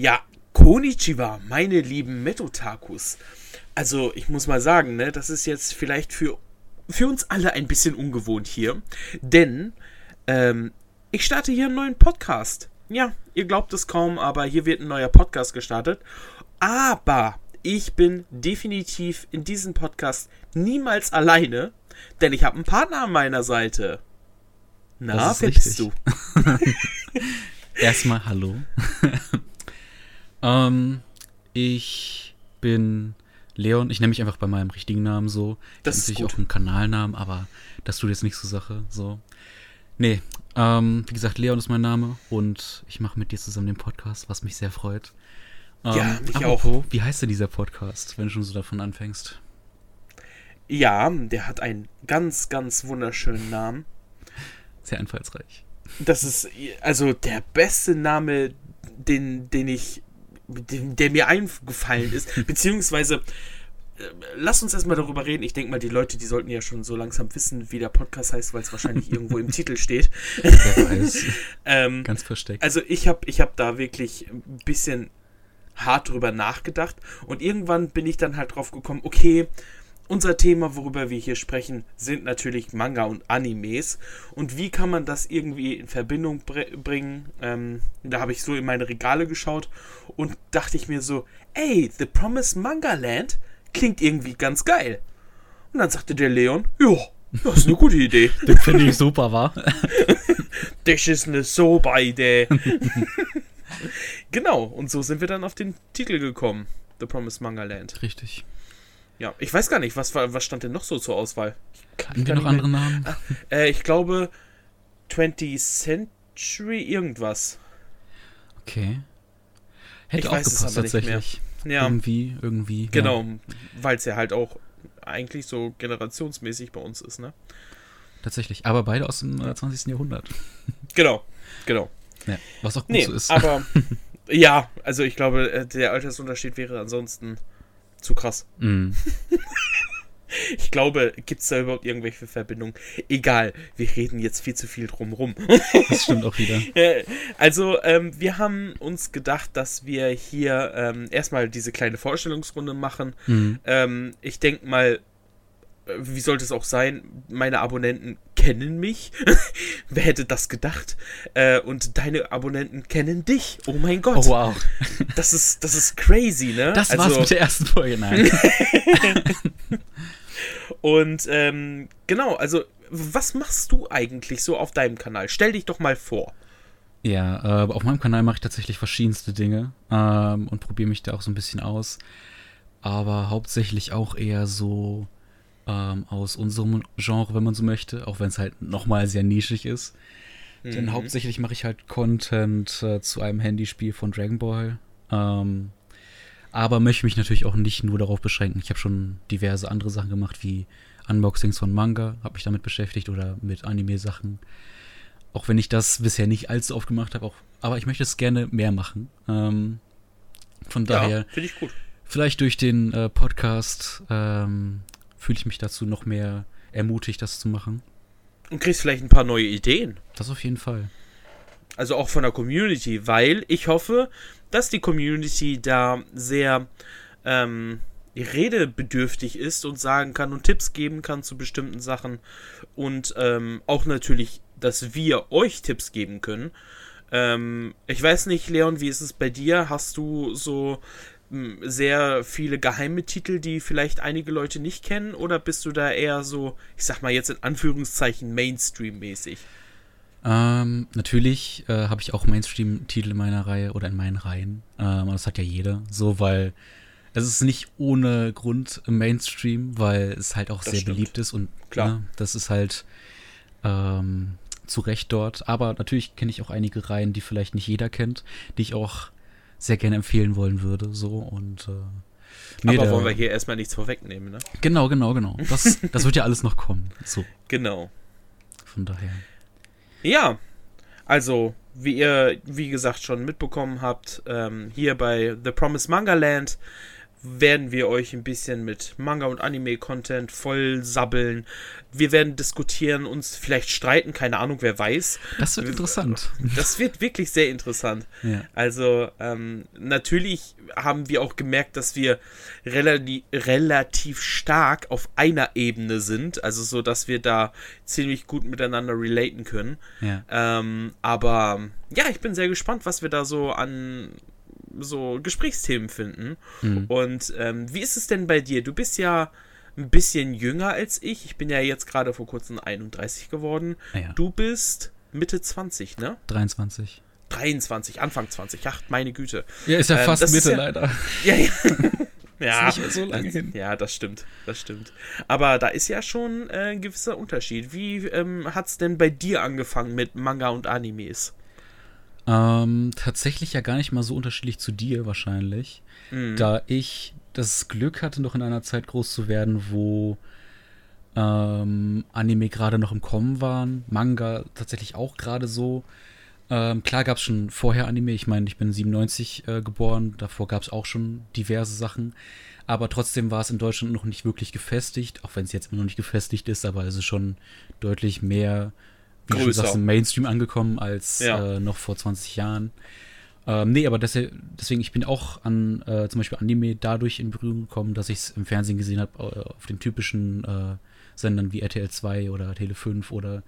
Ja, Konnichiwa, meine lieben Metotakus. Also, ich muss mal sagen, ne, das ist jetzt vielleicht für, für uns alle ein bisschen ungewohnt hier. Denn ähm, ich starte hier einen neuen Podcast. Ja, ihr glaubt es kaum, aber hier wird ein neuer Podcast gestartet. Aber ich bin definitiv in diesem Podcast niemals alleine, denn ich habe einen Partner an meiner Seite. Na, wer bist du? Erstmal hallo. ähm, ich bin Leon. Ich nenne mich einfach bei meinem richtigen Namen so. Das ich ist natürlich gut. auch einen Kanalnamen, aber das tut jetzt nicht zur Sache. So. Nee, ähm, wie gesagt, Leon ist mein Name und ich mache mit dir zusammen den Podcast, was mich sehr freut. Ähm, Ja, mich apropos, Wie heißt denn dieser Podcast, wenn du schon so davon anfängst? Ja, der hat einen ganz, ganz wunderschönen Namen. Sehr einfallsreich. Das ist also der beste Name, den, den ich, der mir eingefallen ist. Beziehungsweise, äh, lass uns erstmal darüber reden. Ich denke mal, die Leute, die sollten ja schon so langsam wissen, wie der Podcast heißt, weil es wahrscheinlich irgendwo im Titel steht. Wer weiß. Ähm, Ganz versteckt. also ich habe ich hab da wirklich ein bisschen hart drüber nachgedacht und irgendwann bin ich dann halt drauf gekommen, okay, unser Thema, worüber wir hier sprechen, sind natürlich Manga und Animes. Und wie kann man das irgendwie in Verbindung br bringen? Ähm, da habe ich so in meine Regale geschaut und dachte ich mir so, ey, The Promised Manga Land klingt irgendwie ganz geil. Und dann sagte der Leon, ja, das ist eine gute Idee. Den finde ich super, war. Das ist eine super Idee. genau, und so sind wir dann auf den Titel gekommen. The Promised Manga Land. Richtig. Ja, ich weiß gar nicht, was, war, was stand denn noch so zur Auswahl? Ich wir noch andere Namen? mehr- Äh, ich glaube 20th Century irgendwas. Okay. Hätte Ich auch weiß es gepasst aber nicht mehr. tatsächlich. Ja, Irgendwie, irgendwie. ja. genau, weil es ja halt auch eigentlich so generationsmäßig bei uns ist, ne? Tatsächlich. Aber beide aus dem äh, 20. Jahrhundert. Genau, genau. Ja, was auch gut Nee, so ist. aber ja, also ich glaube, äh, der Altersunterschied wäre ansonsten zu krass. Mm. Ich glaube, gibt es da überhaupt irgendwelche Verbindungen? Egal, wir reden jetzt viel zu viel drumrum. Das stimmt auch wieder. Äh, also, ähm, wir haben uns gedacht, dass wir hier ähm, erstmal diese kleine Vorstellungsrunde machen. Mm. Ähm, ich denke mal, wie sollte es auch sein, meine Abonnenten kennen mich. Wer hätte das gedacht? Äh, und deine Abonnenten kennen dich. Oh mein Gott. Oh, wow. Das ist, das ist crazy, ne? Das war's mit der ersten Folge. Nein. Und ähm, genau, also was machst du eigentlich so auf deinem Kanal? Stell dich doch mal vor. ja, äh, auf meinem Kanal mache ich tatsächlich verschiedenste Dinge ähm, und probiere mich da auch so ein bisschen aus. Aber hauptsächlich auch eher so ähm, aus unserem Genre, wenn man so möchte. Auch wenn es halt nochmal sehr nischig ist. Denn Mhm. hauptsächlich mache ich halt Content äh, zu einem Handyspiel von Dragon Ball. Ähm, aber möchte mich natürlich auch nicht nur darauf beschränken. Ich habe schon diverse andere Sachen gemacht, wie Unboxings von Manga, habe mich damit beschäftigt oder mit Anime-Sachen. Auch wenn ich das bisher nicht allzu oft gemacht habe, auch, aber ich möchte es gerne mehr machen. Ähm, von daher, Ja, finde ich gut. vielleicht durch den äh, Podcast ähm, fühle ich mich dazu noch mehr ermutigt, das zu machen. Und kriegst vielleicht ein paar neue Ideen. Das auf jeden Fall. Also auch von der Community, weil ich hoffe, dass die Community da sehr ähm, redebedürftig ist und sagen kann und Tipps geben kann zu bestimmten Sachen. Und ähm, auch natürlich, dass wir euch Tipps geben können. Ähm, ich weiß nicht, Leon, wie ist es bei dir? Hast du so sehr viele geheime Titel, die vielleicht einige Leute nicht kennen? Oder bist du da eher so, ich sag mal jetzt in Anführungszeichen, Mainstream-mäßig? Ähm, natürlich äh, habe ich auch Mainstream-Titel in meiner Reihe oder in meinen Reihen. Ähm, das hat ja jeder. So, weil es ist nicht ohne Grund im Mainstream, weil es halt auch Das sehr stimmt. beliebt ist und Klar. ne, das ist halt ähm, zu Recht dort. Aber natürlich kenne ich auch einige Reihen, die vielleicht nicht jeder kennt, die ich auch sehr gerne empfehlen wollen würde. So und äh, nee, Aber wollen wir hier erstmal nichts vorwegnehmen, ne? Genau, genau, genau. Das, das wird ja alles noch kommen. So, Genau. von daher. Ja, also, wie ihr, wie gesagt, schon mitbekommen habt, ähm, hier bei The Promised Manga Land werden wir euch ein bisschen mit Manga und Anime-Content voll sabbeln. Wir werden diskutieren, uns vielleicht streiten, keine Ahnung, wer weiß. Das wird interessant. Das wird wirklich sehr interessant. Ja. Also, ähm, natürlich haben wir auch gemerkt, dass wir relativ, relativ stark auf einer Ebene sind. Also, so, dass wir da ziemlich gut miteinander relaten können. Ja. Ähm, aber ja, ich bin sehr gespannt, was wir da so an so Gesprächsthemen finden. Mhm. Und ähm, wie ist es denn bei dir? Du bist ja ein bisschen jünger als ich. Ich bin ja jetzt gerade vor kurzem 31 geworden. Ja. Du bist Mitte 20, ne? 23. 23, Anfang 20. Ach, meine Güte. Ja, ist ja Ähm, fast Mitte ja- leider. Ja, ja. ja, so lange das, hin. ja, das stimmt, das stimmt. Aber da ist ja schon äh, ein gewisser Unterschied. Wie ähm, hat es denn bei dir angefangen mit Manga und Animes? Ähm, tatsächlich ja gar nicht mal so unterschiedlich zu dir wahrscheinlich. Mhm. Da ich das Glück hatte, noch in einer Zeit groß zu werden, wo ähm, Anime gerade noch im Kommen waren, Manga tatsächlich auch gerade so. Ähm, klar gab es schon vorher Anime, ich meine, ich bin 97 äh, geboren, davor gab es auch schon diverse Sachen, aber trotzdem war es in Deutschland noch nicht wirklich gefestigt, auch wenn es jetzt immer noch nicht gefestigt ist, aber es ist schon deutlich mehr, wie du Größer. sagst, im Mainstream angekommen als Ja. äh, noch vor 20 Jahren. Ähm, nee, aber deswegen, ich bin auch an äh, zum Beispiel Anime dadurch in Berührung gekommen, dass ich es im Fernsehen gesehen habe, äh, auf den typischen äh, Sendern wie RTL 2 oder Tele 5 oder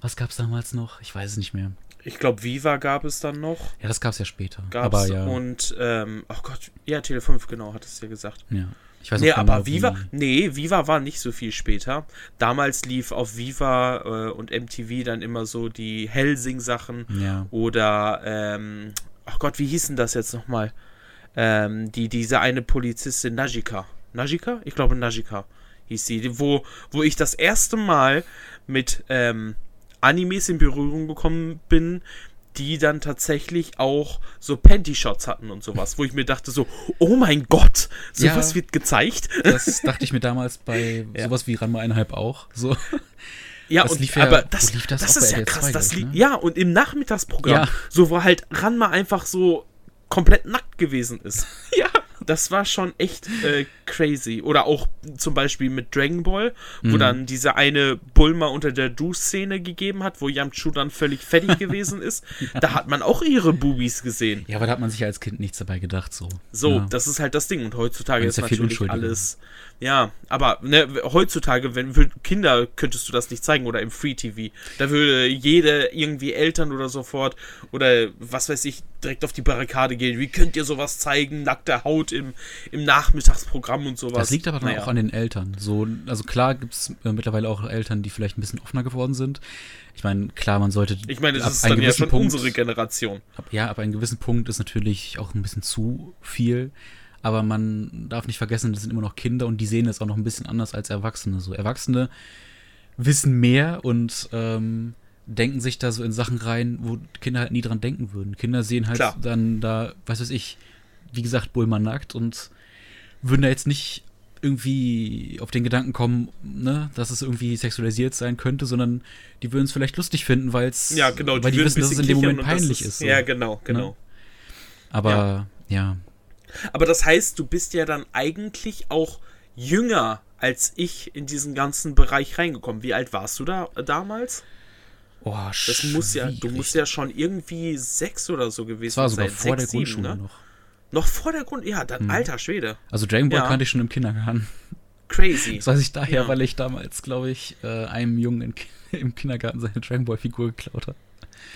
was gab es damals noch? Ich weiß es nicht mehr. Ich glaube, Viva gab es dann noch. Ja, das gab es ja später. Gab's aber ja, und, ähm, oh Gott, ja, Tele 5, genau, hat es ja gesagt. ja. Ich weiß Nee, noch genau, aber Viva, wie- nee, Viva war nicht so viel später. Damals lief auf Viva äh, und MTV dann immer so die Helsing-Sachen Ja, oder, ähm, ach Gott, wie hießen das jetzt nochmal? Ähm, die, diese eine Polizistin, Najika. Najika? Ich glaube, Najika hieß sie. Wo, wo ich das erste Mal mit ähm, Animes in Berührung gekommen bin, die dann tatsächlich auch so Panty-Shots hatten und sowas, wo ich mir dachte so, oh mein Gott, sowas Ja. wird gezeigt. das dachte ich mir damals bei Ja. sowas wie Ranma einhalb auch. So. Ja, Das und lief ja- aber das, lief das das, ist ja RTL2, krass. Das glaub ich, lief, ne? Ja, und im Nachmittagsprogramm, Ja. so wo halt Ranma einfach so komplett nackt gewesen ist. Ja. Das war schon echt äh, crazy. Oder auch zum Beispiel mit Dragon Ball, wo Mhm. dann diese eine Bulma unter der Duschszene gegeben hat, wo Yamchu dann völlig fertig gewesen ist. Da hat man auch ihre Bubis gesehen. Ja, aber da hat man sich als Kind nichts dabei gedacht. So, So, ja. das ist halt das Ding. Und heutzutage ist ist natürlich alles. Ja, aber ne, heutzutage, wenn für Kinder könntest du das nicht zeigen oder im Free TV. Da würde jede irgendwie Eltern oder sofort oder was weiß ich direkt auf die Barrikade gehen. Wie könnt ihr sowas zeigen? Nackte Haut im, im Nachmittagsprogramm und sowas. Das liegt aber dann Naja. auch an den Eltern. So, also klar gibt es äh, mittlerweile auch Eltern, die vielleicht ein bisschen offener geworden sind. Ich meine, klar, man sollte. Ich meine, das ab ist einem dann ja gewissen schon Punkt- unsere Generation. Ab, ja, ab einem gewissen Punkt ist natürlich auch ein bisschen zu viel. Aber man darf nicht vergessen, das sind immer noch Kinder und die sehen es auch noch ein bisschen anders als Erwachsene. So, Erwachsene wissen mehr und ähm, denken sich da so in Sachen rein, wo Kinder halt nie dran denken würden. Kinder sehen halt Klar. dann da, was weiß ich, wie gesagt, Bulma nackt und würden da jetzt nicht irgendwie auf den Gedanken kommen, ne, dass es irgendwie sexualisiert sein könnte, sondern die würden es vielleicht lustig finden, weil's, Ja, genau. weil die würden wissen, dass es in dem Moment peinlich das ist. so. Ja, genau, genau. Aber ja. Aber das heißt, du bist ja dann eigentlich auch jünger als ich in diesen ganzen Bereich reingekommen. Wie alt warst du da äh, damals? Oh, Das muss ja, du musst ja schon irgendwie sechs oder so gewesen Das war sogar sein. vor der Sechs, sieben, Grundschule ne? noch. Noch vor der Grund, ja, dann Mhm. alter Schwede. Also Dragon Ball Ja. kannte ich schon im Kindergarten. Crazy. Das weiß ich daher, Ja. weil ich damals, glaube ich, äh, einem Jungen in, im Kindergarten seine Dragon Ball Figur geklaut habe.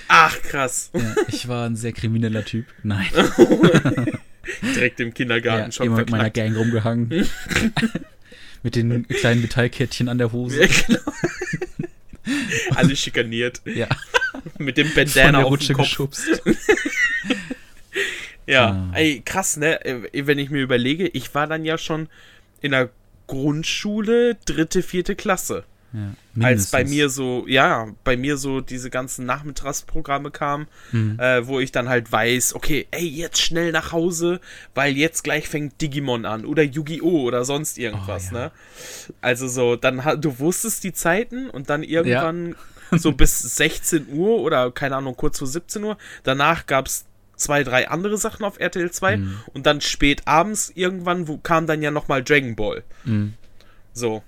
Ach, krass. Ja, ich war ein sehr krimineller Typ. Nein. Direkt im Kindergarten Ja, schon immer mit meiner verknackt. Gang rumgehangen. mit den kleinen Metallkettchen an der Hose. Ja, genau. Alle schikaniert. Ja, Mit dem Bandana auf Rutsche dem Kopf. geschubst. Ja, Ah. ey, krass, ne? Äh, Wenn ich mir überlege, ich war dann ja schon in der Grundschule, dritte, vierte Klasse. Ja, Als bei mir so, ja, bei mir so diese ganzen Nachmittagsprogramme kamen, Mhm. äh, wo ich dann halt weiß, okay, ey, jetzt schnell nach Hause, weil jetzt gleich fängt Digimon an oder Yu-Gi-Oh! oder sonst irgendwas, Oh, ja. ne? Also so, dann du wusstest die Zeiten und dann irgendwann so bis 16 Uhr oder keine Ahnung, kurz vor 17 Uhr, danach gab's zwei, drei andere Sachen auf RTL 2 mhm. und dann spät abends irgendwann wo, kam dann ja nochmal Dragon Ball. Mhm. So.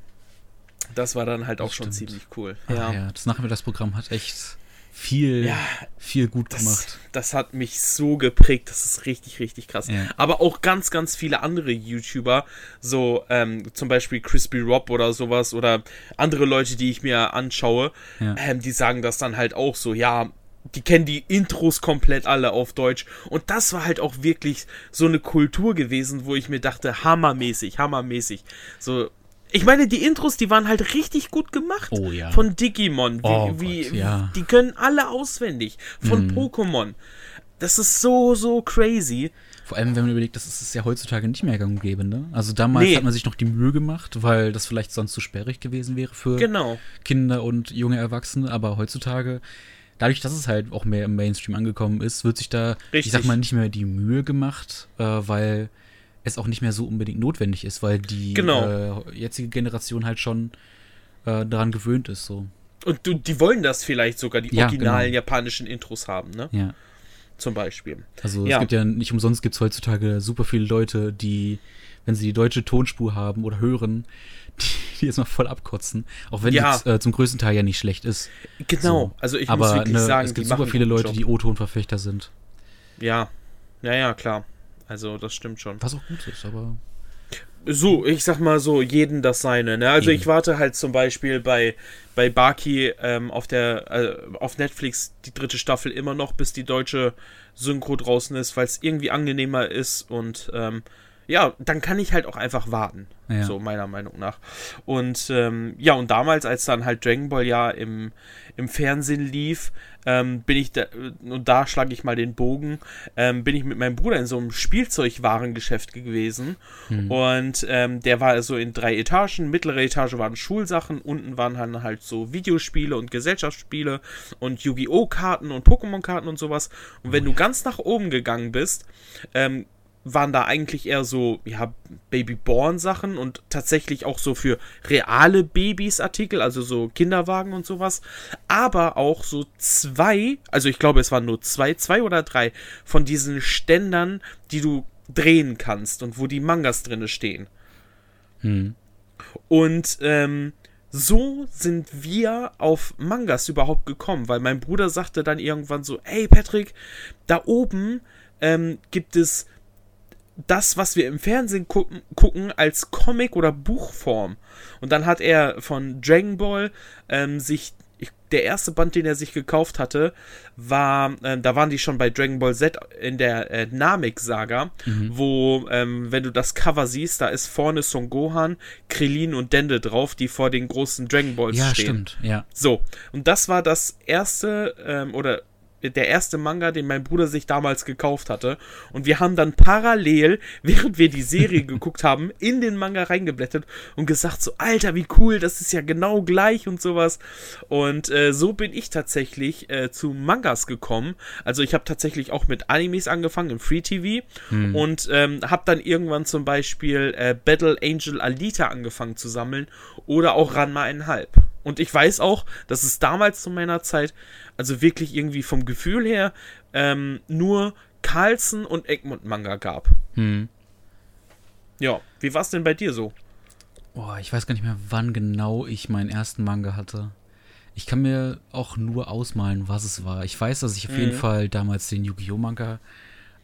Das war dann halt auch schon ziemlich cool. Ja. ja, das Nachmittagsprogramm hat echt viel, ja, viel gut das, gemacht. Das hat mich so geprägt, das ist richtig, richtig krass. Ja. Aber auch ganz, ganz viele andere YouTuber, so ähm, zum Beispiel Crispy Rob oder sowas oder andere Leute, die ich mir anschaue, ja. ähm, die sagen das dann halt auch so, ja, die kennen die Intros komplett alle auf Deutsch. Und das war halt auch wirklich so eine Kultur gewesen, wo ich mir dachte, hammermäßig, hammermäßig. So, ich meine, die Intros, die waren halt richtig gut gemacht. Oh ja. Von Digimon. Wie, oh wie, Gott, ja. Die können alle auswendig. Von mm. Pokémon. Das ist so, so crazy. Vor allem, wenn man überlegt, das ist es ja heutzutage nicht mehr gang und gäbe, ne? Also damals nee. hat man sich noch die Mühe gemacht, weil das vielleicht sonst zu sperrig gewesen wäre für genau. Kinder und junge Erwachsene. Aber heutzutage, dadurch, dass es halt auch mehr im Mainstream angekommen ist, wird sich da, Richtig. ich sag mal, nicht mehr die Mühe gemacht, äh, weil es auch nicht mehr so unbedingt notwendig ist, weil die genau. äh, jetzige Generation halt schon äh, daran gewöhnt ist. So. Und du, die wollen das vielleicht sogar, die ja, originalen genau. japanischen Intros haben, ne? Ja. Zum Beispiel. Also ja. es gibt ja nicht umsonst gibt es heutzutage super viele Leute, die, wenn sie die deutsche Tonspur haben oder hören, die, die jetzt mal voll abkotzen. Auch wenn ja. es äh, zum größten Teil ja nicht schlecht ist. Genau, so. also ich Aber muss wirklich ne, sagen, es gibt super viele Leute, Job. die O-Ton-Verfechter sind. Ja, ja, ja, klar. Also das stimmt schon. Was auch gut ist, aber. So, ich sag mal so, jeden das seine. Ne? Also Eben. ich warte halt zum Beispiel bei, bei Baki ähm, auf der äh, auf Netflix die dritte Staffel immer noch, bis die deutsche Synchro draußen ist, weil es irgendwie angenehmer ist und ähm, ja, dann kann ich halt auch einfach warten. Ja. So meiner Meinung nach. Und ähm, ja, und damals, als dann halt Dragon Ball ja im, im Fernsehen lief, ähm, bin ich da, und da schlage ich mal den Bogen, ähm, bin ich mit meinem Bruder in so einem Spielzeugwarengeschäft gewesen. Mhm. Und ähm, der war so in drei Etagen. Mittlere Etage waren Schulsachen, unten waren dann halt so Videospiele und Gesellschaftsspiele und Yu-Gi-Oh! Karten und Pokémon-Karten und sowas. Und wenn oh, du ganz nach oben gegangen bist, ähm, waren da eigentlich eher so, ja, Babyborn-Sachen und tatsächlich auch so für reale Babys Artikel, also so Kinderwagen und sowas. Aber auch so zwei, also ich glaube, es waren nur zwei, zwei oder drei von diesen Ständern, die du drehen kannst und wo die Mangas drinne stehen. Hm. Und ähm, so sind wir auf Mangas überhaupt gekommen, weil mein Bruder sagte dann irgendwann so, hey Patrick, da oben ähm, gibt es das, was wir im Fernsehen gucken, gucken als Comic- oder Buchform. Und dann hat er von Dragon Ball ähm, sich der erste Band, den er sich gekauft hatte, war, äh, da waren die schon bei Dragon Ball Z in der äh, Namek-Saga, mhm. wo, ähm, wenn du das Cover siehst, da ist vorne Son Gohan, Krillin und Dende drauf, die vor den großen Dragon Balls ja, stehen. Ja, stimmt, ja. So, und das war das erste, ähm, oder der erste Manga, den mein Bruder sich damals gekauft hatte. Und wir haben dann parallel, während wir die Serie geguckt haben, in den Manga reingeblättert und gesagt so, Alter, wie cool, das ist ja genau gleich und sowas. Und äh, so bin ich tatsächlich äh, zu Mangas gekommen. Also ich habe tatsächlich auch mit Animes angefangen im Free TV hm. und ähm, habe dann irgendwann zum Beispiel äh, Battle Angel Alita angefangen zu sammeln oder auch Ranma einhalb. Und ich weiß auch, dass es damals zu meiner Zeit also wirklich irgendwie vom Gefühl her ähm, nur Carlsen und Egmont Manga gab. Hm. Ja, wie war es denn bei dir so? Boah, ich weiß gar nicht mehr, wann genau ich meinen ersten Manga hatte. Ich kann mir auch nur ausmalen, was es war. Ich weiß, dass ich auf mhm. jeden Fall damals den Yu-Gi-Oh! Manga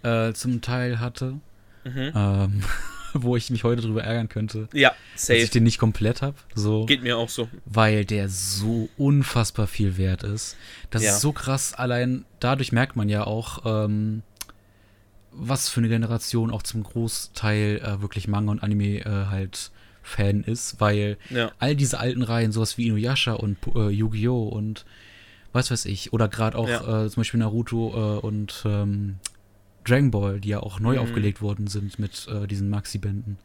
äh, zum Teil hatte. Mhm. Ähm, wo ich mich heute drüber ärgern könnte. Ja, safe. Dass ich den nicht komplett habe. So, Geht mir auch so. Weil der so unfassbar viel wert ist. Das ja. ist so krass. Allein dadurch merkt man ja auch, ähm, was für eine Generation auch zum Großteil äh, wirklich Manga und Anime äh, halt Fan ist, weil ja. all diese alten Reihen, sowas wie Inuyasha und äh, Yu-Gi-Oh! und was weiß ich, oder gerade auch ja. äh, zum Beispiel Naruto äh, und ähm, Dragon Ball, die ja auch neu mhm. aufgelegt worden sind mit äh, diesen Maxi-Bänden.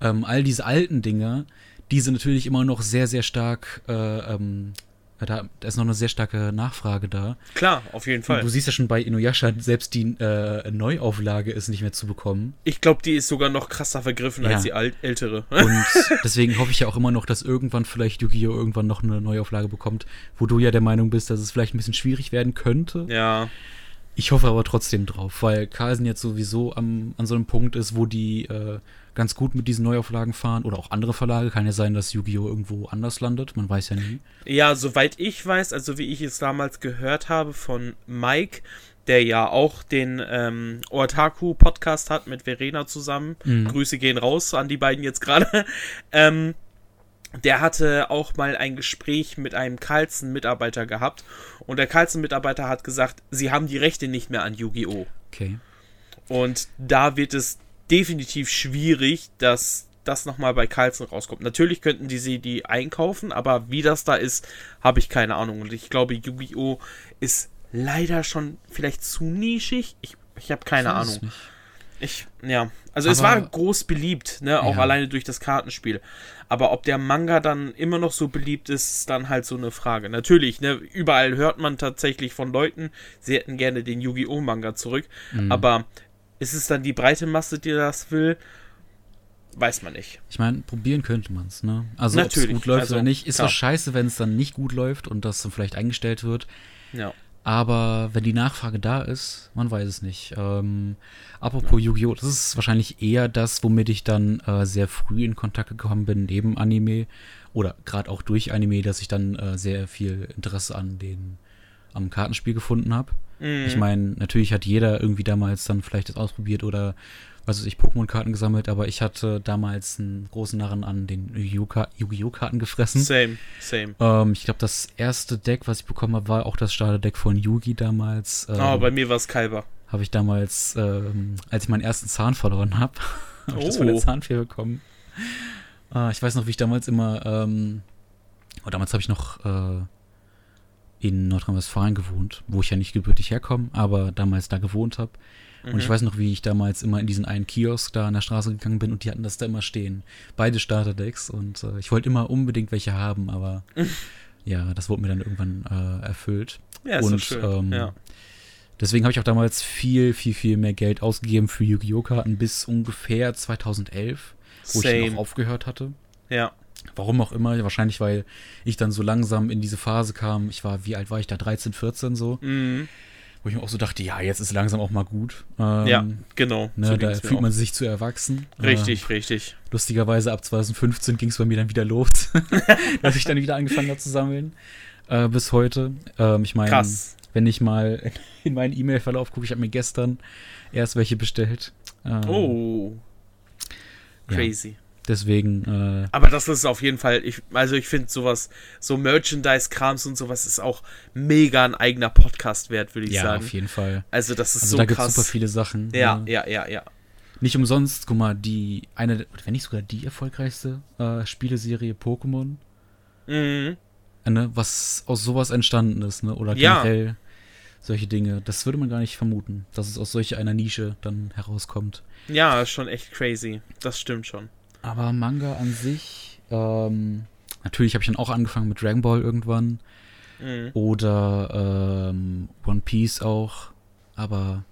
Ähm, all diese alten Dinge, die sind natürlich immer noch sehr, sehr stark, äh, ähm, da, ist noch eine sehr starke Nachfrage da. Klar, auf jeden Fall. Und du siehst ja schon bei Inuyasha, selbst die äh, Neuauflage ist nicht mehr zu bekommen. Ich glaube, die ist sogar noch krasser vergriffen ja. als die alt ältere. Und deswegen hoffe ich ja auch immer noch, dass irgendwann vielleicht Yu-Gi-Oh! irgendwann noch eine Neuauflage bekommt, wo du ja der Meinung bist, dass es vielleicht ein bisschen schwierig werden könnte. Ja. Ich hoffe aber trotzdem drauf, weil Carlsen jetzt sowieso am, an so einem Punkt ist, wo die äh, ganz gut mit diesen Neuauflagen fahren oder auch andere Verlage. Kann ja sein, dass Yu-Gi-Oh! irgendwo anders landet, man weiß ja nie. Ja, soweit ich weiß, also wie ich es damals gehört habe von Mike, der ja auch den ähm, Otaku-Podcast hat mit Verena zusammen. Mhm. Grüße gehen raus an die beiden jetzt gerade. ähm, der hatte auch mal ein Gespräch mit einem Carlsen-Mitarbeiter gehabt und der Carlsen-Mitarbeiter hat gesagt, sie haben die Rechte nicht mehr an Yu-Gi-Oh! Okay. Und da wird es definitiv schwierig, dass das nochmal bei Carlsen rauskommt. Natürlich könnten die sie die einkaufen, aber wie das da ist, habe ich keine Ahnung. Und ich glaube, Yu-Gi-Oh! ist leider schon vielleicht zu nischig. Ich, ich habe keine Ahnung. Nicht. Ich, ja. Also aber, es war groß beliebt, ne, auch ja. alleine durch das Kartenspiel. Aber ob der Manga dann immer noch so beliebt ist, ist dann halt so eine Frage. Natürlich, ne, überall hört man tatsächlich von Leuten, sie hätten gerne den Yu-Gi-Oh! Manga zurück. Mhm. Aber ist es dann die breite Masse, die das will? Weiß man nicht. Ich meine, probieren könnte man es, ne? Also ob es gut läuft also, oder nicht. Ist klar. scheiße, wenn es dann nicht gut läuft und das dann vielleicht eingestellt wird. Ja. Aber wenn die Nachfrage da ist, man weiß es nicht. Ähm, apropos. Yu-Gi-Oh!, das ist wahrscheinlich eher das, womit ich dann äh, sehr früh in Kontakt gekommen bin, neben Anime. Oder gerade auch durch Anime, dass ich dann äh, sehr viel Interesse an den, am Kartenspiel gefunden habe. Mhm. Ich meine, natürlich hat jeder irgendwie damals dann vielleicht das ausprobiert oder was weiß ich, Pokémon-Karten gesammelt, aber ich hatte damals einen großen Narren an den Yu-Gi-Oh! Karten gefressen. Same, same. Ähm, ich glaube, das erste Deck, was ich bekommen habe, war auch das Starterdeck von Yugi damals. Ähm, oh, bei mir war es Kalber. Habe ich damals, ähm, als ich meinen ersten Zahn verloren habe, habe oh. ich das von der oh. Zahnfee bekommen. Äh, ich weiß noch, wie ich damals immer, ähm, oh, damals habe ich noch äh, in Nordrhein-Westfalen gewohnt, wo ich ja nicht gebürtig herkomme, aber damals da gewohnt habe. Und ich mhm. weiß noch, wie ich damals immer in diesen einen Kiosk da an der Straße gegangen bin und die hatten das da immer stehen. Beide Starterdecks und äh, ich wollte immer unbedingt welche haben, aber ja, das wurde mir dann irgendwann äh, erfüllt. Ja, ist und schön. Ähm, ja. deswegen habe ich auch damals viel, viel, viel mehr Geld ausgegeben für Yu-Gi-Oh! Karten bis ungefähr 2011, wo Same. ich noch aufgehört hatte. Ja. Warum auch immer, wahrscheinlich weil ich dann so langsam in diese Phase kam. Ich war, wie alt war ich da? 13, 14 so. Mhm wo ich mir auch so dachte, ja, jetzt ist langsam auch mal gut. Ähm, ja, genau. Ne, so da fühlt man sich zu erwachsen. Richtig, äh, richtig. Lustigerweise ab 2015 ging es bei mir dann wieder los, dass ich dann wieder angefangen habe zu sammeln. Äh, bis heute. Ähm, ich meine, wenn ich mal in meinen E-Mail-Verlauf gucke, ich habe mir gestern erst welche bestellt. Ähm, oh. Crazy. Ja. Deswegen. Äh, Aber das ist auf jeden Fall, ich, also ich finde sowas, so Merchandise-Krams und sowas ist auch mega ein eigener Podcast wert, würde ich ja, sagen. Ja, auf jeden Fall. Also das ist also so da krass. Da gibt super viele Sachen. Ja, ja, ja, ja. Nicht umsonst, guck mal, die eine, wenn nicht sogar die erfolgreichste äh, Spieleserie Pokémon. Mhm. Äh, ne, was aus sowas entstanden ist, ne? Oder generell ja. solche Dinge. Das würde man gar nicht vermuten, dass es aus solch einer Nische dann herauskommt. Ja, schon echt crazy. Das stimmt schon. Aber Manga an sich, ähm, natürlich habe ich dann auch angefangen mit Dragon Ball irgendwann. Mhm. Oder ähm, One Piece auch. Aber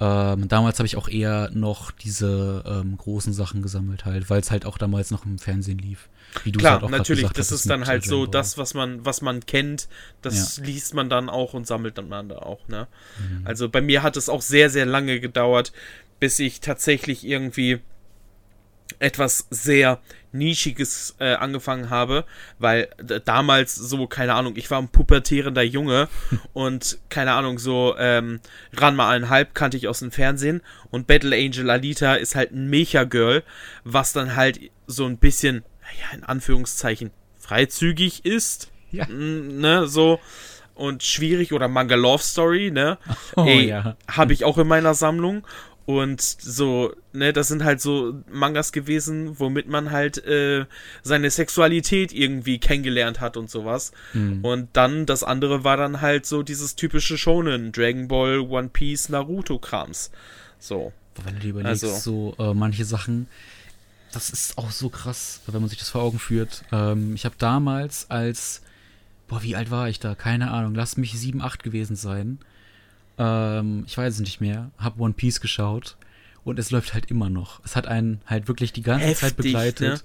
ähm, damals habe ich auch eher noch diese ähm, großen Sachen gesammelt, halt, weil es halt auch damals noch im Fernsehen lief. Wie du Klar, halt auch natürlich, gesagt, das ist dann halt so das, was man, was man kennt, das ja. liest man dann auch und sammelt dann man da auch, ne? Mhm. Also bei mir hat es auch sehr, sehr lange gedauert, bis ich tatsächlich irgendwie etwas sehr Nischiges äh, angefangen habe, weil damals so, keine Ahnung, ich war ein pubertierender Junge und keine Ahnung, so ähm, Ranma einhalb kannte ich aus dem Fernsehen und Battle Angel Alita ist halt ein Mecha-Girl, was dann halt so ein bisschen, naja, in Anführungszeichen, freizügig ist. Ja. Ne, so und schwierig oder Manga Love Story, ne? Oh, Ey, ja. habe ich auch in meiner Sammlung und so, ne, das sind halt so Mangas gewesen, womit man halt äh, seine Sexualität irgendwie kennengelernt hat und sowas. Mhm. Und dann, das andere war dann halt so dieses typische Shonen, Dragon Ball, One Piece, Naruto-Krams. So. Wenn du dir überlegst, also. so äh, manche Sachen, das ist auch so krass, wenn man sich das vor Augen führt. Ähm, ich habe damals als, boah, wie alt war ich da? Keine Ahnung, lass mich 7, 8 gewesen sein ähm, ich weiß es nicht mehr, habe One Piece geschaut und es läuft halt immer noch. Es hat einen halt wirklich die ganze Heftig, Zeit begleitet.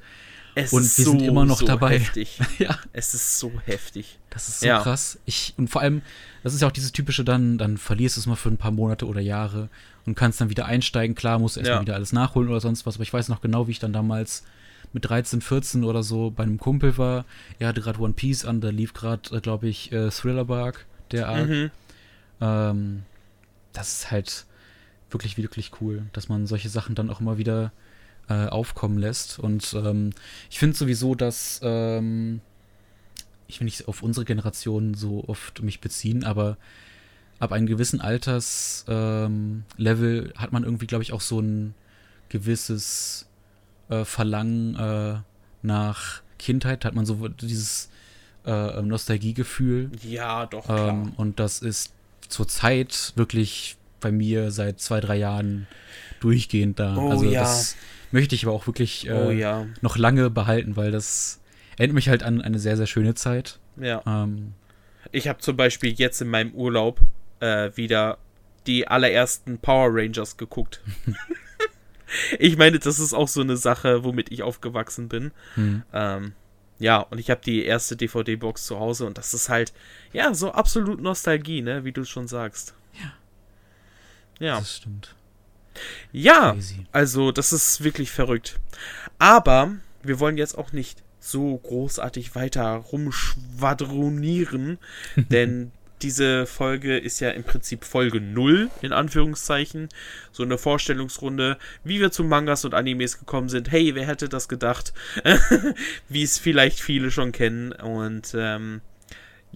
Es Und ist wir sind immer noch so dabei. Heftig. ja. Es ist so heftig. Das ist so Ja. krass. Ich, und vor allem, das ist ja auch dieses typische dann, dann verlierst du es mal für ein paar Monate oder Jahre und kannst dann wieder einsteigen. Klar, musst du erstmal Ja. wieder alles nachholen oder sonst was, aber ich weiß noch genau, wie ich dann damals mit 13, 14 oder so bei einem Kumpel war. Er hatte gerade One Piece an, da lief gerade, glaube ich, äh, Thriller Bark, der Arc. Mhm. Ähm, das ist halt wirklich, wirklich cool, dass man solche Sachen dann auch immer wieder äh, aufkommen lässt. Und ähm, ich finde sowieso, dass ähm, ich will nicht auf unsere Generation so oft mich beziehen, aber ab einem gewissen Alterslevel ähm, hat man irgendwie, glaube ich, auch so ein gewisses äh, Verlangen äh, nach Kindheit, hat man so dieses äh, Nostalgiegefühl. Ja, doch, klar. Ähm, und das ist zurzeit wirklich bei mir seit zwei, drei Jahren durchgehend da. Oh also ja. das möchte ich aber auch wirklich äh, oh ja. noch lange behalten, weil das erinnert mich halt an eine sehr, sehr schöne Zeit. Ja. Ähm, Ich habe zum Beispiel jetzt in meinem Urlaub äh, wieder die allerersten Power Rangers geguckt. ich meine, das ist auch so eine Sache, womit ich aufgewachsen bin. hm. Ähm, ja, und ich habe die erste DVD-Box zu Hause und das ist halt, ja, so absolut Nostalgie, ne, wie du schon sagst. Ja. Ja. Das stimmt. Ja, Crazy. also das ist wirklich verrückt. Aber wir wollen jetzt auch nicht so großartig weiter rumschwadronieren, denn diese Folge ist ja im Prinzip Folge 0, in Anführungszeichen. So eine Vorstellungsrunde, wie wir zu Mangas und Animes gekommen sind. Hey, wer hätte das gedacht? wie es vielleicht viele schon kennen. Und ähm,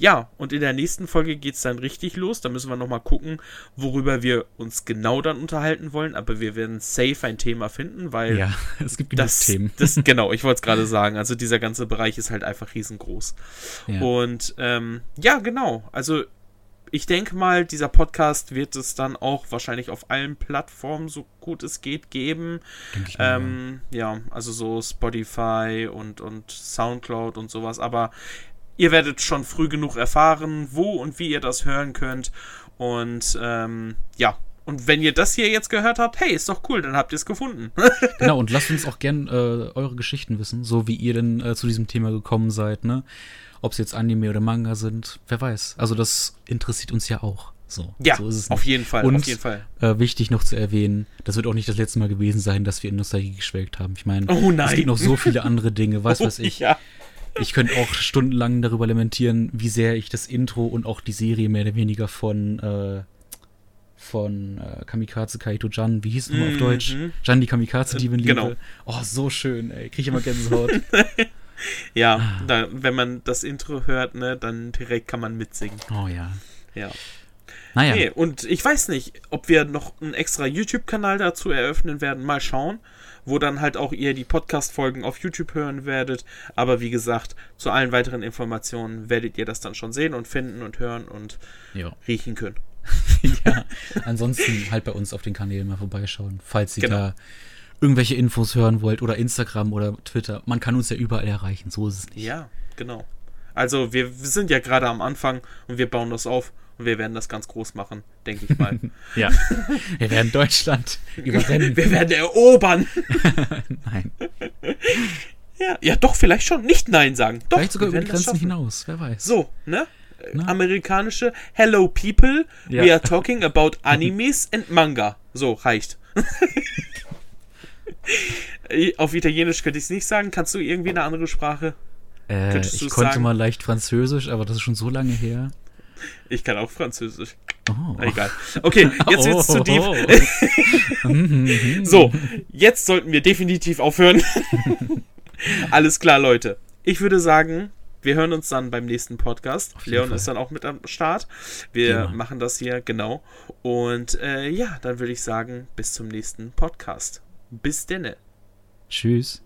ja, und in der nächsten Folge geht es dann richtig los. Da müssen wir nochmal gucken, worüber wir uns genau dann unterhalten wollen. Aber wir werden safe ein Thema finden, weil Ja, es gibt genug das, Themen. das genau, ich wollte es gerade sagen. Also dieser ganze Bereich ist halt einfach riesengroß. Ja. Und ähm, ja, genau. Also ich denke mal, dieser Podcast wird es dann auch wahrscheinlich auf allen Plattformen, so gut es geht, geben. Ähm, ja, also so Spotify und, und Soundcloud und sowas. Aber ihr werdet schon früh genug erfahren, wo und wie ihr das hören könnt. Und ähm, ja. Und wenn ihr das hier jetzt gehört habt, hey, ist doch cool, dann habt ihr es gefunden. Genau, und lasst uns auch gern äh, eure Geschichten wissen, so wie ihr denn äh, zu diesem Thema gekommen seid, ne? Ob es jetzt Anime oder Manga sind, wer weiß. Also das interessiert uns ja auch. So, ja, so ist es auf jeden Fall, Und- auf jeden Fall. Äh, wichtig noch zu erwähnen, das wird auch nicht das letzte Mal gewesen sein, dass wir in Nostalgie geschwelgt haben. Ich meine, Oh es gibt noch so viele andere Dinge, was Oh, weiß ich. Ja. Ich könnte auch stundenlang darüber lamentieren, wie sehr ich das Intro und auch die Serie mehr oder weniger von äh, von äh, Kamikaze Kaito Jan, wie hieß es nochmal auf Mhm. Deutsch? Jan die Kamikaze Diebin liebe. genau. Oh, so schön, ey. Krieg ich immer Gänsehaut. Ja, Ah. da, wenn man das Intro hört, ne, dann direkt kann man mitsingen. oh ja. Ja. Naja, Nee, und ich weiß nicht, ob wir noch einen extra YouTube-Kanal dazu eröffnen werden. Mal schauen, wo dann halt auch ihr die Podcast-Folgen auf YouTube hören werdet. Aber wie gesagt, zu allen weiteren Informationen werdet ihr das dann schon sehen und finden und hören und ja. riechen können. ja. Ansonsten halt bei uns auf den Kanälen mal vorbeischauen, falls ihr Genau. da irgendwelche Infos hören wollt oder Instagram oder Twitter. Man kann uns ja überall erreichen, so ist es nicht. Ja, genau. Also wir, wir sind ja gerade am Anfang und wir bauen das auf wir werden das ganz groß machen, denke ich mal. Ja. Wir werden Deutschland überrennen. wir werden erobern. Nein. Ja, ja, doch, vielleicht schon. Nicht Nein sagen. Doch, Vielleicht sogar wir über die Grenzen hinaus, wer weiß. So, ne? Na? Amerikanische Hello People, Ja. we are talking about animes and manga. So, reicht. Auf Italienisch könnte ich es nicht sagen. Kannst du irgendwie eine andere Sprache? Äh, ich konnte sagen? mal leicht Französisch, aber das ist schon so lange her. Ich kann auch Französisch. Oh. Na, egal. Okay, jetzt wird's zu deep. deep. So, jetzt sollten wir definitiv aufhören. Alles klar, Leute. Ich würde sagen, wir hören uns dann beim nächsten Podcast. Leon Fall. ist dann auch mit am Start. Wir Genau. machen das hier, genau. Und äh, ja, dann würde ich sagen, bis zum nächsten Podcast. Bis denne. Tschüss.